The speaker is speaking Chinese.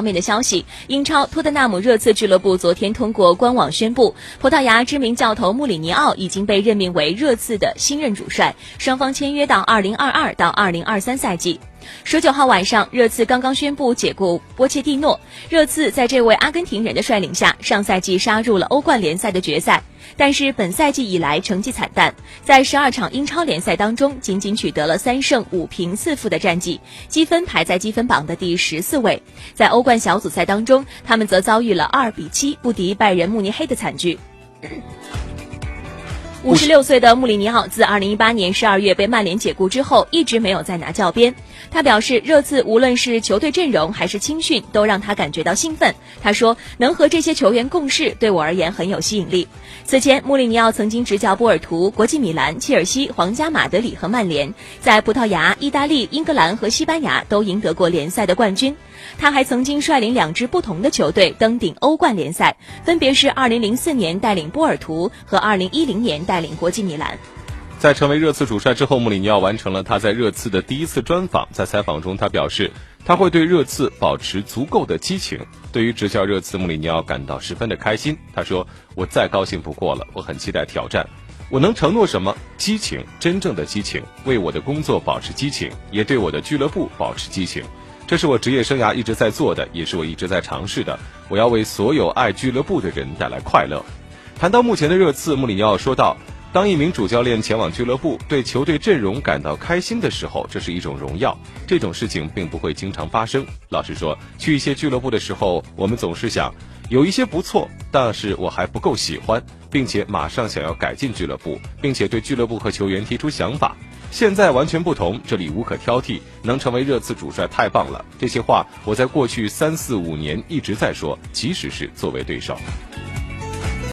方面的消息，英超托特纳姆热刺俱乐部昨天通过官网宣布，葡萄牙知名教头穆里尼奥已经被任命为热刺的新任主帅，双方签约到二零二二到二零二三赛季。十九号晚上，热刺刚刚宣布解雇波切蒂诺。热刺在这位阿根廷人的率领下，上赛季杀入了欧冠联赛的决赛，但是本赛季以来成绩惨淡，在十二场英超联赛当中，仅仅取得了三胜五平四负的战绩，积分排在积分榜的第十四位。在欧冠小组赛当中，他们则遭遇了二比七不敌拜仁慕尼黑的惨剧。五十六岁的穆里尼奥自二零一八年十二月被曼联解雇之后，一直没有再拿教鞭。他表示，热刺无论是球队阵容还是青训，都让他感觉到兴奋。他说，能和这些球员共事，对我而言很有吸引力。此前，穆里尼奥曾经执教波尔图、国际米兰、切尔西、皇家马德里和曼联，在葡萄牙、意大利、英格兰和西班牙都赢得过联赛的冠军。他还曾经率领两支不同的球队登顶欧冠联赛，分别是2004年带领波尔图和2010年带领国际米兰。在成为热刺主帅之后，穆里尼奥完成了他在热刺的第一次专访。在采访中，他表示他会对热刺保持足够的激情。对于执教热刺，穆里尼奥感到十分的开心。他说：“我再高兴不过了，我很期待挑战。我能承诺什么？激情，真正的激情，为我的工作保持激情，也对我的俱乐部保持激情。”这是我职业生涯一直在做的，也是我一直在尝试的。我要为所有爱俱乐部的人带来快乐。谈到目前的热刺，穆里尼奥说道：“当一名主教练前往俱乐部，对球队阵容感到开心的时候，这是一种荣耀。这种事情并不会经常发生。老实说，去一些俱乐部的时候，我们总是想，有一些不错，但是我还不够喜欢，并且马上想要改进俱乐部，并且对俱乐部和球员提出想法。”现在完全不同，这里无可挑剔，能成为热刺主帅太棒了。这些话我在过去三四五年一直在说，即使是作为对手。